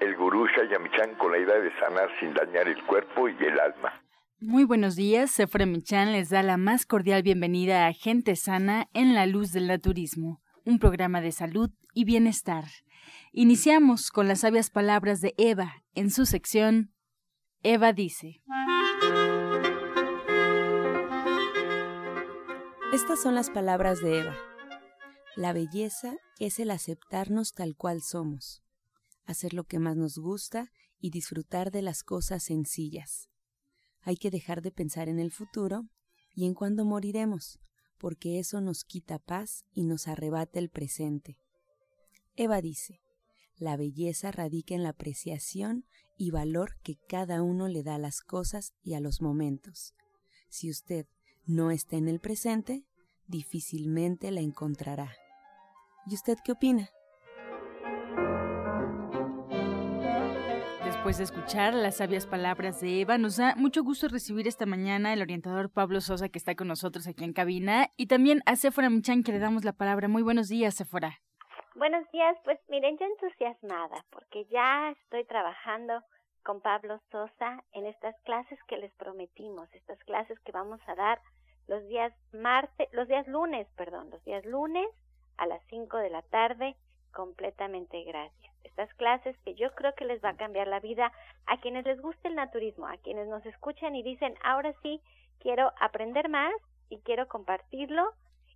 el gurú Shayamichan con la idea de sanar sin dañar el cuerpo y el alma. Muy buenos días, Sephora Michan les da la más cordial bienvenida a Gente Sana en la Luz del Naturismo, un programa de salud y bienestar. Iniciamos con las sabias palabras de Eva en su sección Eva dice. Estas son las palabras de Eva. La belleza es el aceptarnos tal cual somos, hacer lo que más nos gusta y disfrutar de las cosas sencillas. Hay que dejar de pensar en el futuro y en cuándo moriremos, porque eso nos quita paz y nos arrebata el presente. Eva dice, la belleza radica en la apreciación y valor que cada uno le da a las cosas y a los momentos. Si usted no está en el presente, difícilmente la encontrará. ¿Y usted qué opina? Después de escuchar las sabias palabras de Eva, nos da mucho gusto recibir esta mañana el orientador Pablo Sosa que está con nosotros aquí en cabina y también a Sephora Michan que le damos la palabra. Muy buenos días, Sephora. Buenos días, pues miren, yo entusiasmada porque ya estoy trabajando con Pablo Sosa en estas clases que les prometimos, estas clases que vamos a dar los días martes, los días lunes, perdón, los días lunes a las 5 de la tarde completamente gratis. Estas clases que yo creo que les va a cambiar la vida a quienes les guste el naturismo, a quienes nos escuchan y dicen, ahora sí, quiero aprender más y quiero compartirlo.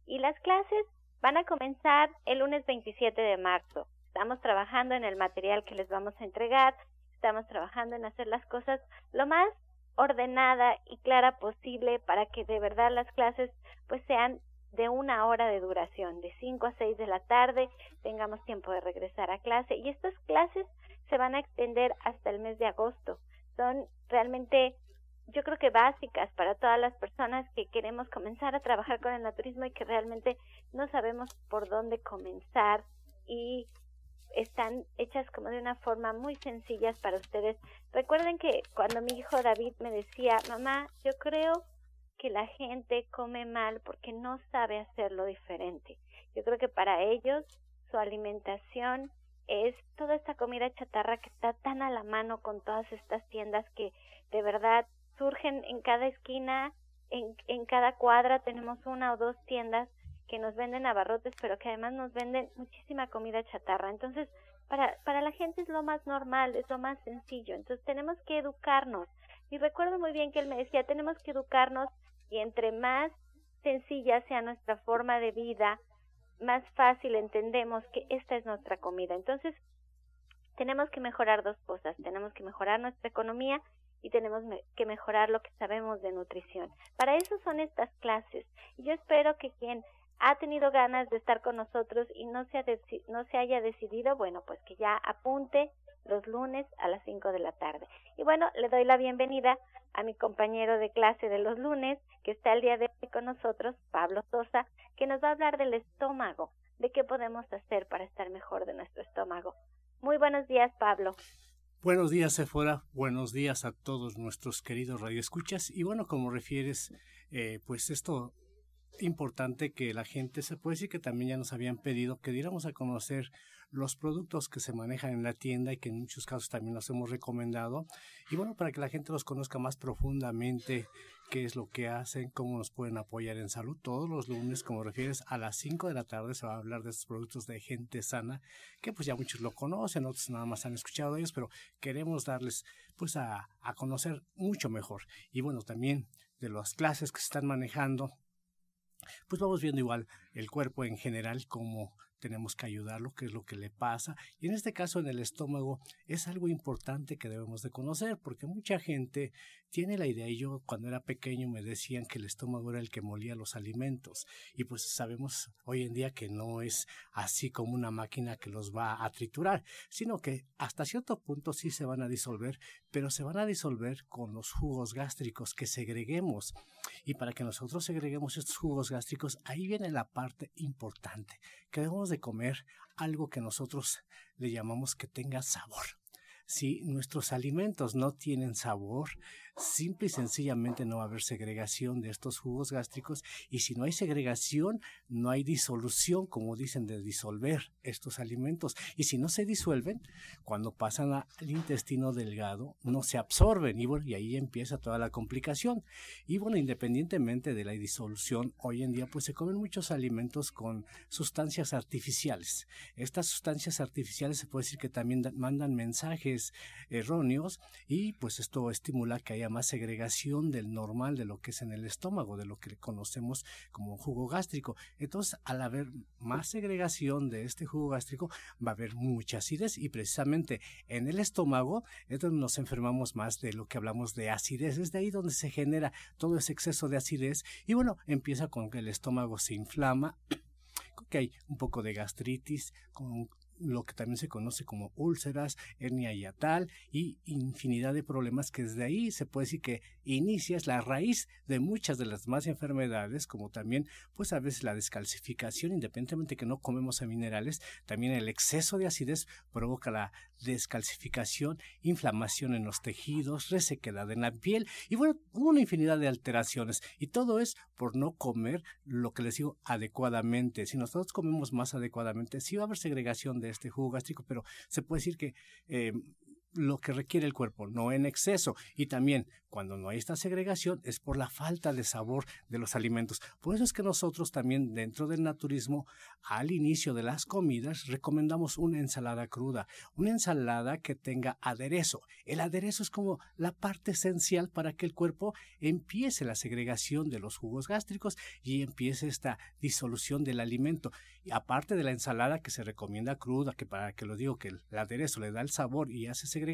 Y las clases van a comenzar el lunes 27 de marzo. Estamos trabajando en el material que les vamos a entregar, estamos trabajando en hacer las cosas lo más ordenada y clara posible para que de verdad las clases pues sean de una hora de duración, de 5 a 6 de la tarde, tengamos tiempo de regresar a clase. Y estas clases se van a extender hasta el mes de agosto. Son realmente, yo creo que básicas para todas las personas que queremos comenzar a trabajar con el naturismo y que realmente no sabemos por dónde comenzar y están hechas como de una forma muy sencillas para ustedes. Recuerden que cuando mi hijo David me decía, mamá, yo creo que la gente come mal porque no sabe hacerlo diferente. Yo creo que para ellos su alimentación es toda esta comida chatarra que está tan a la mano con todas estas tiendas que de verdad surgen en cada esquina, en, en cada cuadra tenemos una o dos tiendas que nos venden abarrotes, pero que además nos venden muchísima comida chatarra. Entonces, para, para la gente es lo más normal, es lo más sencillo. Entonces, tenemos que educarnos. Y recuerdo muy bien que él me decía, tenemos que educarnos y entre más sencilla sea nuestra forma de vida, más fácil entendemos que esta es nuestra comida. Entonces, tenemos que mejorar dos cosas. Tenemos que mejorar nuestra economía y tenemos que mejorar lo que sabemos de nutrición. Para eso son estas clases. Y yo espero que quien ha tenido ganas de estar con nosotros y no se, se haya decidido, bueno, pues que ya apunte los lunes a las 5 de la tarde. Y bueno, le doy la bienvenida a mi compañero de clase de los lunes, que está el día de hoy con nosotros, Pablo Sosa, que nos va a hablar del estómago, de qué podemos hacer para estar mejor de nuestro estómago. Muy buenos días, Pablo. Buenos días, Sephora. Buenos días a todos nuestros queridos radioescuchas. Y bueno, como refieres, eh, pues esto importante que la gente se puede decir que también ya nos habían pedido que diéramos a conocer los productos que se manejan en la tienda y que en muchos casos también los hemos recomendado. Y bueno, para que la gente los conozca más profundamente, qué es lo que hacen, cómo nos pueden apoyar en salud. Todos los lunes, como refieres, a las 5 de la tarde se va a hablar de estos productos de gente sana, que pues ya muchos lo conocen, otros nada más han escuchado ellos, pero queremos darles pues a, a conocer mucho mejor. Y bueno, también de las clases que se están manejando, pues vamos viendo igual el cuerpo en general, cómo tenemos que ayudarlo, qué es lo que le pasa. Y en este caso, en el estómago, es algo importante que debemos de conocer, porque mucha gente tiene la idea, y yo cuando era pequeño me decían que el estómago era el que molía los alimentos, y pues sabemos hoy en día que no es así como una máquina que los va a triturar, sino que hasta cierto punto sí se van a disolver, pero se van a disolver con los jugos gástricos que segreguemos. Y para que nosotros segreguemos estos jugos gástricos, ahí viene la parte importante, que debemos de comer algo que nosotros le llamamos que tenga sabor. Si nuestros alimentos no tienen sabor, simple y sencillamente no va a haber segregación de estos jugos gástricos y si no hay segregación, no hay disolución, como dicen, de disolver estos alimentos. Y si no se disuelven, cuando pasan al intestino delgado, no se absorben y, bueno, y ahí empieza toda la complicación. Y bueno, independientemente de la disolución, hoy en día pues se comen muchos alimentos con sustancias artificiales. Estas sustancias artificiales se puede decir que también mandan mensajes erróneos y pues esto estimula que haya más segregación del normal de lo que es en el estómago, de lo que conocemos como jugo gástrico. Entonces, al haber más segregación de este jugo gástrico, va a haber mucha acidez y precisamente en el estómago es donde nos enfermamos más de lo que hablamos de acidez. Es de ahí donde se genera todo ese exceso de acidez y bueno, empieza con que el estómago se inflama que hay un poco de gastritis, con lo que también se conoce como úlceras, hernia hiatal y infinidad de problemas que desde ahí se puede decir que inicia es la raíz de muchas de las más enfermedades, como también pues a veces la descalcificación, independientemente que no comemos a minerales, también el exceso de acidez provoca la descalcificación, inflamación en los tejidos, resequedad en la piel y bueno, una infinidad de alteraciones y todo es por no comer lo que les digo adecuadamente. Si nosotros comemos más adecuadamente, sí va a haber segregación de este jugo gástrico, pero se puede decir que eh, lo que requiere el cuerpo, no en exceso. Y también cuando no hay esta segregación es por la falta de sabor de los alimentos. Por eso es que nosotros también dentro del naturismo, al inicio de las comidas, recomendamos una ensalada cruda, una ensalada que tenga aderezo. El aderezo es como la parte esencial para que el cuerpo empiece la segregación de los jugos gástricos y empiece esta disolución del alimento. Y aparte de la ensalada que se recomienda cruda, que para que lo digo que el aderezo le da el sabor y hace segregación,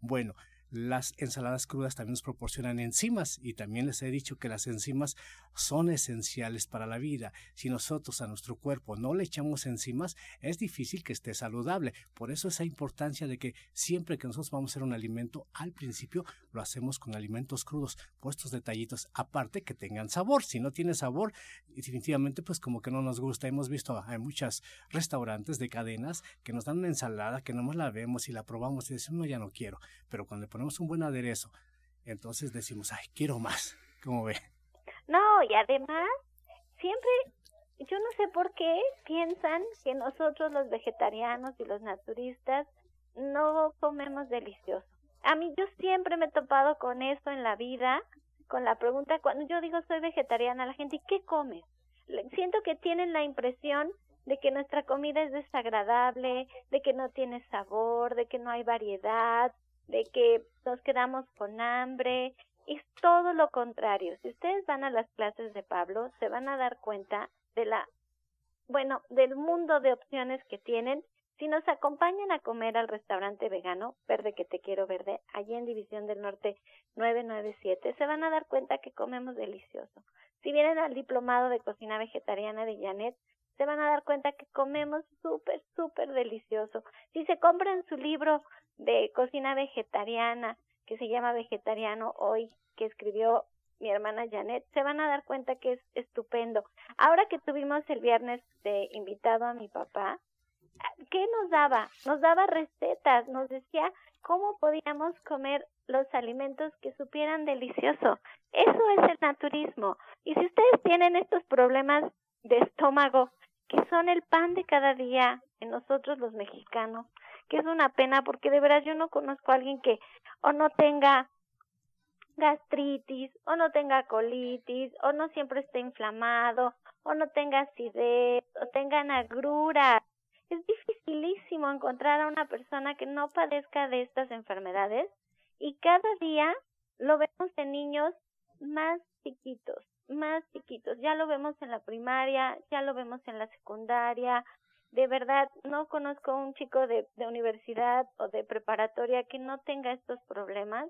bueno, las ensaladas crudas también nos proporcionan enzimas y también les he dicho que las enzimas son esenciales para la vida. Si nosotros a nuestro cuerpo no le echamos enzimas, es difícil que esté saludable. Por eso esa importancia de que siempre que nosotros vamos a hacer un alimento, al principio lo hacemos con alimentos crudos, puestos detallitos, aparte que tengan sabor. Si no tiene sabor, definitivamente pues como que no nos gusta. Hemos visto hay muchos restaurantes de cadenas que nos dan una ensalada que nomás la vemos y la probamos y decimos, no, ya no quiero. Pero cuando ponemos un buen aderezo, entonces decimos, ay, quiero más. ¿Cómo ve? No, y además, siempre, yo no sé por qué piensan que nosotros los vegetarianos y los naturistas no comemos delicioso. A mí yo siempre me he topado con esto en la vida, con la pregunta, cuando yo digo soy vegetariana, la gente, ¿y qué comes? Siento que tienen la impresión de que nuestra comida es desagradable, de que no tiene sabor, de que no hay variedad, de que nos quedamos con hambre. Es todo lo contrario. Si ustedes van a las clases de Pablo, se van a dar cuenta de la, bueno, del mundo de opciones que tienen. Si nos acompañan a comer al restaurante vegano, Verde que te quiero verde, allí en División del Norte 997, se van a dar cuenta que comemos delicioso. Si vienen al diplomado de cocina vegetariana de Janet, se van a dar cuenta que comemos súper, súper delicioso. Si se compran su libro de cocina vegetariana, que se llama Vegetariano Hoy, que escribió mi hermana Janet, se van a dar cuenta que es estupendo. Ahora que tuvimos el viernes de invitado a mi papá, ¿qué nos daba? Nos daba recetas, nos decía cómo podíamos comer los alimentos que supieran delicioso. Eso es el naturismo. Y si ustedes tienen estos problemas de estómago, que son el pan de cada día en nosotros los mexicanos, que es una pena porque de verdad yo no conozco a alguien que o no tenga gastritis, o no tenga colitis, o no siempre esté inflamado, o no tenga acidez, o tenga agruras. Es dificilísimo encontrar a una persona que no padezca de estas enfermedades y cada día lo vemos en niños más chiquitos, más chiquitos. Ya lo vemos en la primaria, ya lo vemos en la secundaria, de verdad no conozco a un chico de, de universidad o de preparatoria que no tenga estos problemas.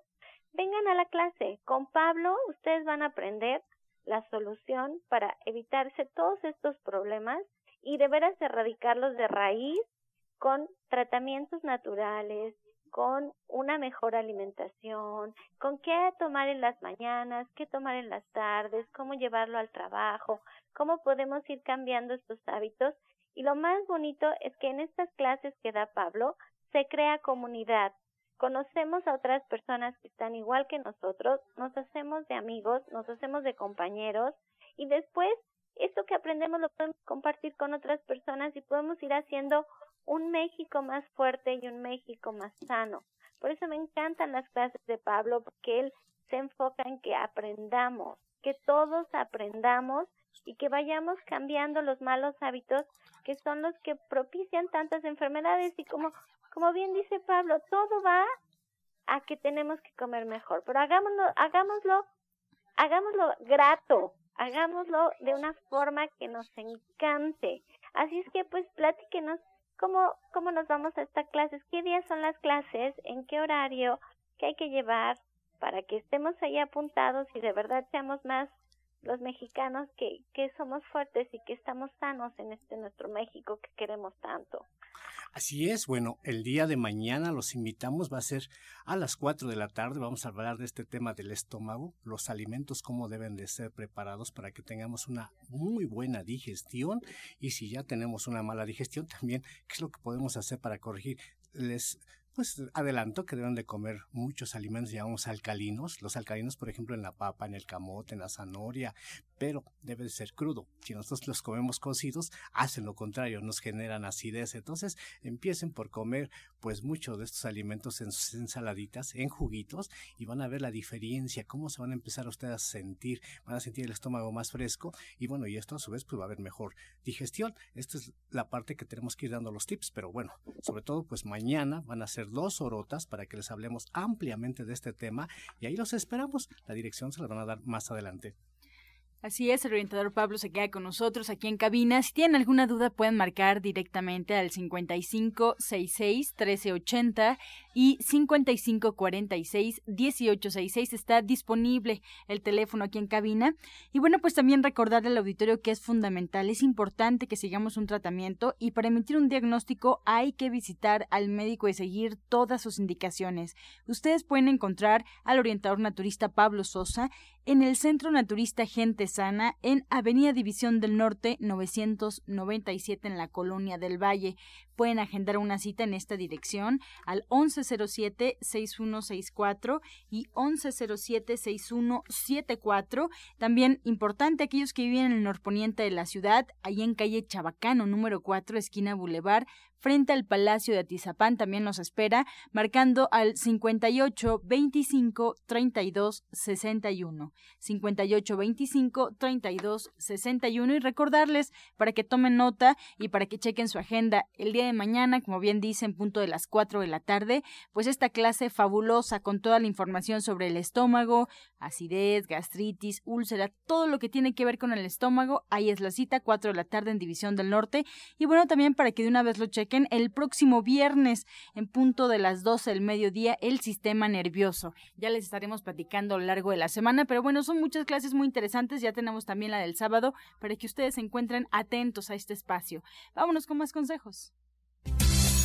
Vengan a la clase. Con Pablo ustedes van a aprender la solución para evitarse todos estos problemas y de veras erradicarlos de raíz con tratamientos naturales, con una mejor alimentación, con qué tomar en las mañanas, qué tomar en las tardes, cómo llevarlo al trabajo, cómo podemos ir cambiando estos hábitos. Y lo más bonito es que en estas clases que da Pablo se crea comunidad. Conocemos a otras personas que están igual que nosotros, nos hacemos de amigos, nos hacemos de compañeros y después esto que aprendemos lo podemos compartir con otras personas y podemos ir haciendo un México más fuerte y un México más sano. Por eso me encantan las clases de Pablo, porque él se enfoca en que aprendamos, que todos aprendamos y que vayamos cambiando los malos hábitos que son los que propician tantas enfermedades y como como bien dice Pablo, todo va a que tenemos que comer mejor, pero hagámoslo hagámoslo hagámoslo grato, hagámoslo de una forma que nos encante. Así es que pues platíquenos cómo, cómo nos vamos a estas clases, qué días son las clases, en qué horario, qué hay que llevar para que estemos ahí apuntados y de verdad seamos más los mexicanos que, que somos fuertes y que estamos sanos en este nuestro México que queremos tanto. Así es, bueno, el día de mañana los invitamos, va a ser a las 4 de la tarde, vamos a hablar de este tema del estómago, los alimentos, cómo deben de ser preparados para que tengamos una muy buena digestión y si ya tenemos una mala digestión también, ¿qué es lo que podemos hacer para corregir? Les pues adelanto que deben de comer muchos alimentos, llamamos alcalinos. Los alcalinos, por ejemplo, en la papa, en el camote, en la zanahoria, pero debe de ser crudo. Si nosotros los comemos cocidos, hacen lo contrario, nos generan acidez. Entonces, empiecen por comer pues muchos de estos alimentos en sus ensaladitas, en juguitos, y van a ver la diferencia, cómo se van a empezar ustedes a sentir, van a sentir el estómago más fresco, y bueno, y esto a su vez pues va a haber mejor digestión. Esta es la parte que tenemos que ir dando los tips, pero bueno, sobre todo pues mañana van a ser dos orotas para que les hablemos ampliamente de este tema, y ahí los esperamos. La dirección se la van a dar más adelante. Así es, el orientador Pablo se queda con nosotros aquí en cabina. Si tienen alguna duda pueden marcar directamente al 5566 1380 y 5546 1866 está disponible el teléfono aquí en cabina. Y bueno, pues también recordarle al auditorio que es fundamental, es importante que sigamos un tratamiento y para emitir un diagnóstico hay que visitar al médico y seguir todas sus indicaciones. Ustedes pueden encontrar al orientador naturista Pablo Sosa en el Centro Naturista Gente Sana en Avenida División del Norte 997 en la Colonia del Valle. Pueden agendar una cita en esta dirección al 1107-6164 y 1107-6174. También importante aquellos que viven en el norponiente de la ciudad, ahí en calle Chabacano número 4, esquina Boulevard, frente al Palacio de Atizapán también nos espera, marcando al 58 25 32 61. 58 25 32 61 y recordarles para que tomen nota y para que chequen su agenda el día de mañana, como bien dicen, punto de las 4 de la tarde, pues esta clase fabulosa con toda la información sobre el estómago, acidez, gastritis, úlcera, todo lo que tiene que ver con el estómago, ahí es la cita, 4 de la tarde en División del Norte. Y bueno, también para que de una vez lo chequen, el próximo viernes en punto de las 12 del mediodía, el sistema nervioso. Ya les estaremos platicando a lo largo de la semana, pero bueno, son muchas clases muy interesantes, ya tenemos también la del sábado, para que ustedes se encuentren atentos a este espacio. Vámonos con más consejos.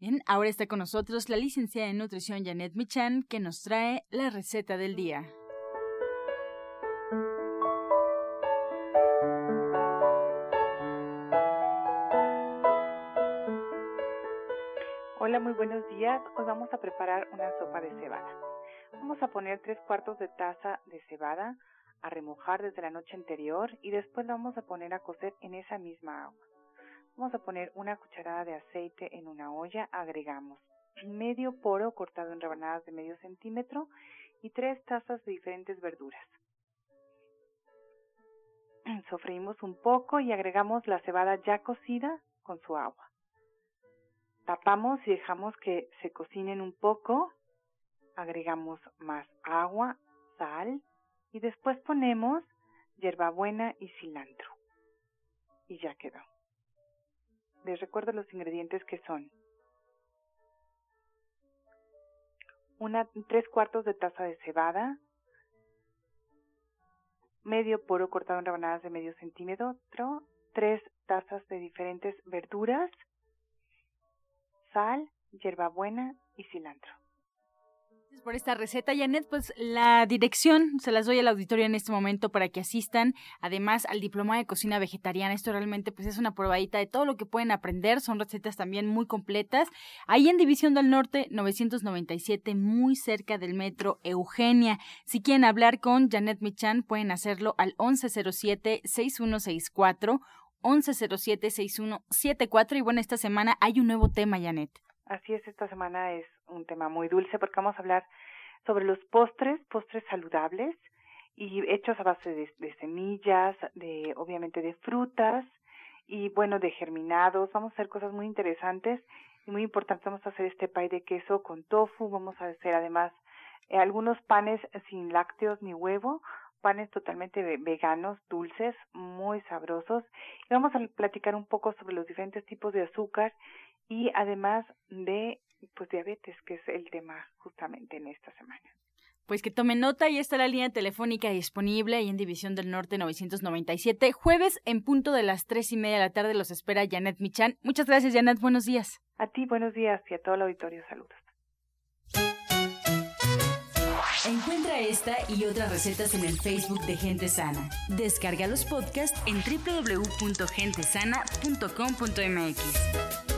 Bien, ahora está con nosotros la licenciada en nutrición Janet Michan, que nos trae la receta del día. Hola, muy buenos días. Hoy vamos a preparar una sopa de cebada. Vamos a poner tres cuartos de taza de cebada a remojar desde la noche anterior y después la vamos a poner a cocer en esa misma agua. Vamos a poner una cucharada de aceite en una olla, agregamos medio poro cortado en rebanadas de medio centímetro y tres tazas de diferentes verduras. Sofreímos un poco y agregamos la cebada ya cocida con su agua. Tapamos y dejamos que se cocinen un poco. Agregamos más agua, sal y después ponemos hierbabuena y cilantro. Y ya quedó. Les recuerdo los ingredientes que son una, tres cuartos de taza de cebada, medio poro cortado en rebanadas de medio centímetro, tres tazas de diferentes verduras, sal, hierbabuena y cilantro por esta receta, Janet. Pues la dirección se las doy al auditorio en este momento para que asistan, además al diploma de cocina vegetariana. Esto realmente pues es una probadita de todo lo que pueden aprender. Son recetas también muy completas. Ahí en División del Norte 997, muy cerca del metro Eugenia. Si quieren hablar con Janet Michan, pueden hacerlo al 1107-6164. 1107-6174 y bueno, esta semana hay un nuevo tema, Janet. Así es, esta semana es un tema muy dulce porque vamos a hablar sobre los postres, postres saludables y hechos a base de, semillas, de obviamente de frutas y bueno, de germinados. Vamos a hacer cosas muy interesantes y muy importantes. Vamos a hacer este pie de queso con tofu, vamos a hacer además eh, algunos panes sin lácteos ni huevo, panes totalmente veganos, dulces, muy sabrosos. Y vamos a platicar un poco sobre los diferentes tipos de azúcar y además de pues diabetes, que es el tema justamente en esta semana. Pues que tomen nota, y está la línea telefónica disponible ahí en División del Norte 997. Jueves en punto de las tres y media de la tarde los espera Janet Michan. Muchas gracias, Janet. Buenos días. A ti, buenos días y a todo el auditorio, saludos. Encuentra esta y otras recetas en el Facebook de Gente Sana. Descarga los podcasts en www.gentesana.com.mx.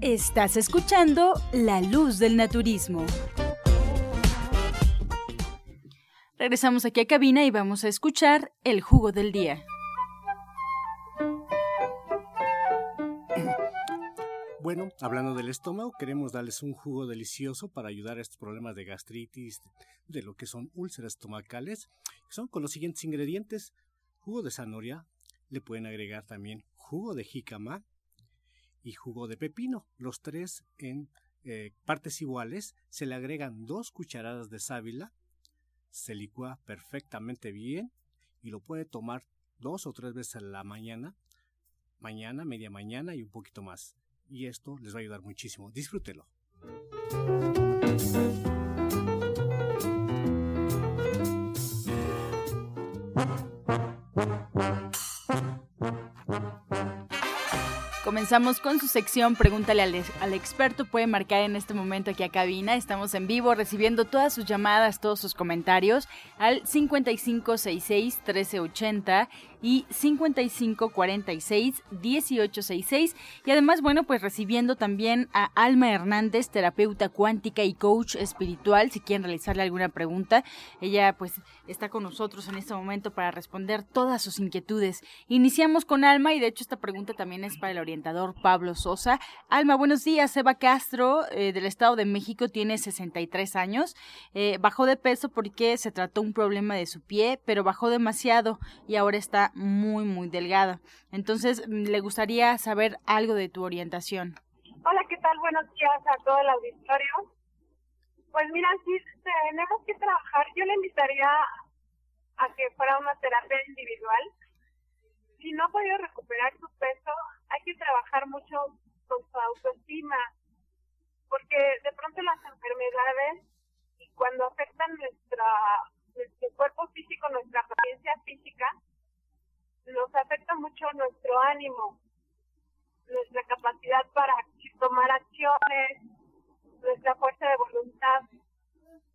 Estás escuchando La Luz del Naturismo. Regresamos aquí a cabina y vamos a escuchar el jugo del día. Bueno, hablando del estómago, queremos darles un jugo delicioso para ayudar a estos problemas de gastritis, de lo que son úlceras estomacales. Son con los siguientes ingredientes: jugo de zanahoria, le pueden agregar también jugo de jícama, y jugo de pepino, los tres en eh, partes iguales, se le agregan dos cucharadas de sábila, se licúa perfectamente bien y lo puede tomar dos o tres veces a la mañana, mañana, media mañana y un poquito más. Y esto les va a ayudar muchísimo. Disfrútelo. Comenzamos con su sección Pregúntale al, experto. Puede marcar en este momento aquí a cabina. Estamos en vivo recibiendo todas sus llamadas, todos sus comentarios al 5566-1380 y 5546-1866. Y además, bueno, pues recibiendo también a Alma Hernández, terapeuta cuántica y coach espiritual. Si quieren realizarle alguna pregunta, ella pues está con nosotros en este momento para responder todas sus inquietudes. Iniciamos con Alma y de hecho esta pregunta también es para el orientador Pablo Sosa. Alma, buenos días. Eva Castro, eh, del Estado de México, tiene 63 años. Eh, bajó de peso porque se trató un problema de su pie, pero bajó demasiado y ahora está muy, muy delgada. Entonces, mm, le gustaría saber algo de tu orientación. Hola, ¿qué tal? Buenos días a todo el auditorio. Pues mira, sí, tenemos que trabajar. Yo le invitaría a que fuera una terapia individual. Si no ha podido recuperar su peso, hay que trabajar mucho con su autoestima, porque de pronto las enfermedades y cuando afectan nuestra nuestro cuerpo físico, nuestra apariencia física, nos afecta mucho nuestro ánimo, nuestra capacidad para tomar acciones, nuestra fuerza de voluntad.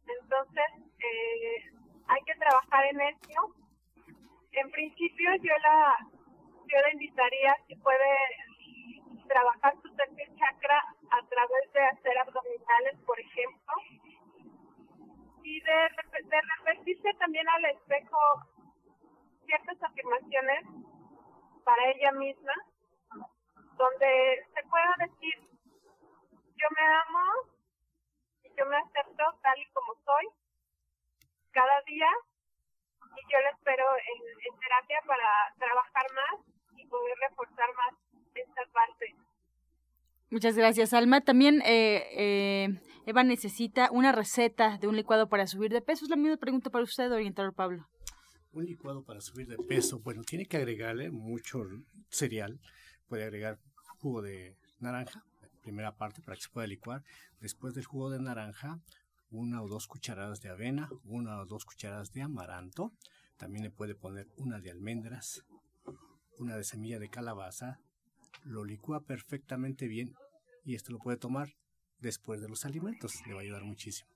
Entonces, eh, hay que trabajar en eso. En principio, yo la, yo la invitaría si puede trabajar su tercer chakra a través de hacer abdominales, para ella misma, donde se pueda decir, yo me amo y yo me acepto tal y como soy cada día y yo le espero en, terapia para trabajar más y poder reforzar más esta parte. Muchas gracias, Alma. También eh, eh, Eva necesita una receta de un licuado para subir de peso. Es la misma pregunta para usted, orientador Pablo. Un licuado para subir de peso, bueno, tiene que agregarle mucho cereal. Puede agregar jugo de naranja, primera parte, para que se pueda licuar. Después del jugo de naranja, una o dos cucharadas de avena, una o dos cucharadas de amaranto. También le puede poner una de almendras, una de semilla de calabaza. Lo licúa perfectamente bien y esto lo puede tomar después de los alimentos. Le va a ayudar muchísimo.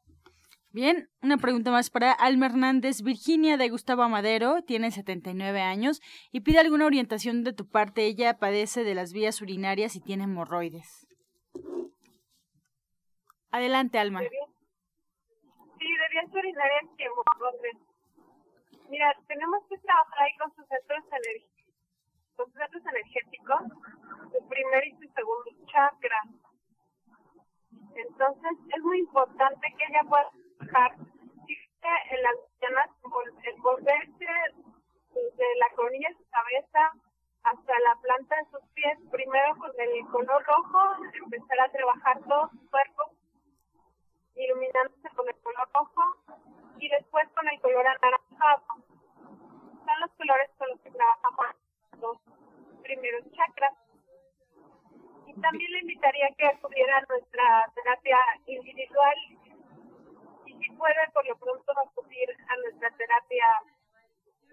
Bien, una pregunta más para Alma Hernández. Virginia de Gustavo Amadero tiene 79 años y pide alguna orientación de tu parte. Ella padece de las vías urinarias y tiene hemorroides. Adelante, Alma. Sí, de vías urinarias y hemorroides. Mira, tenemos que trabajar ahí con sus centros, con sus centros energéticos, su primer y su segundo chakra. Entonces, es muy importante que ella pueda en las mañanas envolverse desde la coronilla de su cabeza hasta la planta de sus pies, primero con el color rojo, empezar a trabajar todo su cuerpo, iluminándose con el color rojo y después con el color anaranjado. Son los colores con los que trabajamos los primeros chakras. Y también le invitaría que acudiera a nuestra terapia individual si puede por lo pronto acudir a nuestra terapia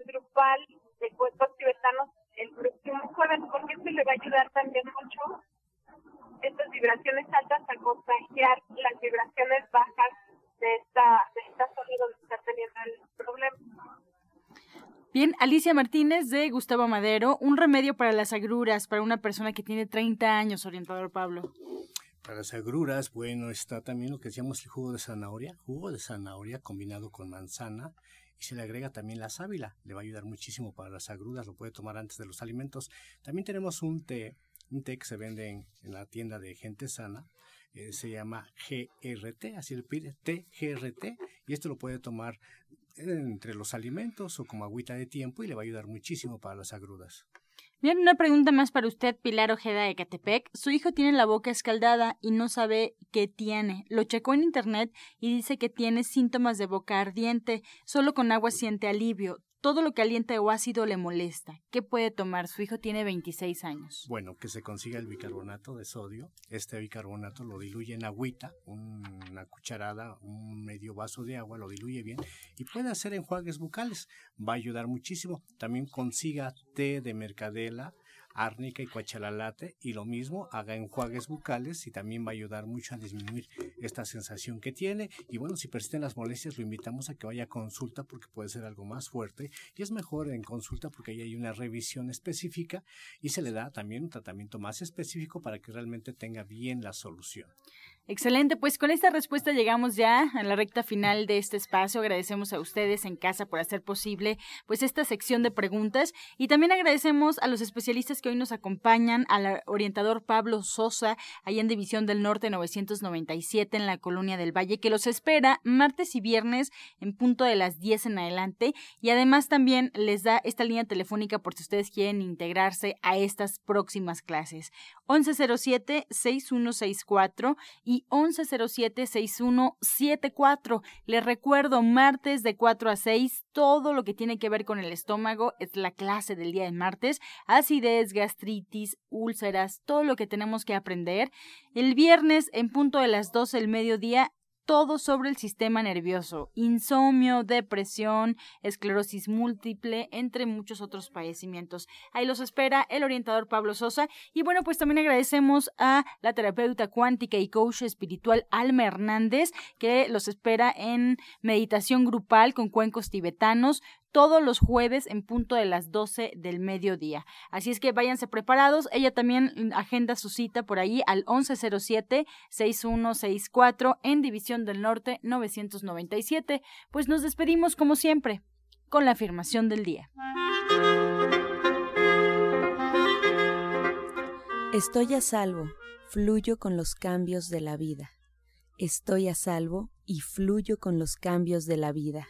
grupal de cuerpos tibetanos el próximo jueves, porque esto le va a ayudar también mucho estas vibraciones altas a contagiar las vibraciones bajas de esta, de esta zona donde está teniendo el problema. Bien, Alicia Martínez de Gustavo Madero, un remedio para las agruras para una persona que tiene 30 años, orientador Pablo. Para las agruras, bueno, está también lo que decíamos el jugo de zanahoria, jugo de zanahoria combinado con manzana y se le agrega también la sábila, le va a ayudar muchísimo para las agruras, lo puede tomar antes de los alimentos. También tenemos un té, un té que se vende en, la tienda de gente sana, eh, se llama GRT, así le pide, té GRT, y esto lo puede tomar entre los alimentos o como agüita de tiempo y le va a ayudar muchísimo para las agruras. Bien, una pregunta más para usted, Pilar Ojeda de Catepec. Su hijo tiene la boca escaldada y no sabe qué tiene. Lo checó en internet y dice que tiene síntomas de boca ardiente. Solo con agua siente alivio todo lo que alienta o ácido le molesta. ¿Qué puede tomar? Su hijo tiene 26 años. Bueno, que se consiga el bicarbonato de sodio. Este bicarbonato lo diluye en agüita, una cucharada, un medio vaso de agua, lo diluye bien y puede hacer enjuagues bucales. Va a ayudar muchísimo. También consiga té de mercadela árnica y cuachalalate y lo mismo haga enjuagues bucales y también va a ayudar mucho a disminuir esta sensación que tiene y bueno si persisten las molestias lo invitamos a que vaya a consulta porque puede ser algo más fuerte y es mejor en consulta porque ahí hay una revisión específica y se le da también un tratamiento más específico para que realmente tenga bien la solución. Excelente, pues con esta respuesta llegamos ya a la recta final de este espacio. Agradecemos a ustedes en casa por hacer posible pues esta sección de preguntas y también agradecemos a los especialistas que hoy nos acompañan, al orientador Pablo Sosa, allá en División del Norte 997 en la Colonia del Valle, que los espera martes y viernes en punto de las 10 en adelante y además también les da esta línea telefónica por si ustedes quieren integrarse a estas próximas clases. 1107 6164 y 1107-6174. Les recuerdo, martes de 4 a 6, todo lo que tiene que ver con el estómago es la clase del día de martes. Acidez, gastritis, úlceras, todo lo que tenemos que aprender. El viernes, en punto de las 12 del mediodía, todo sobre el sistema nervioso, insomnio, depresión, esclerosis múltiple, entre muchos otros padecimientos. Ahí los espera el orientador Pablo Sosa. Y bueno, pues también agradecemos a la terapeuta cuántica y coach espiritual Alma Hernández, que los espera en meditación grupal con cuencos tibetanos todos los jueves en punto de las 12 del mediodía. Así es que váyanse preparados. Ella también agenda su cita por ahí al 1107-6164 en División del Norte 997. Pues nos despedimos como siempre con la afirmación del día. Estoy a salvo, fluyo con los cambios de la vida. Estoy a salvo y fluyo con los cambios de la vida.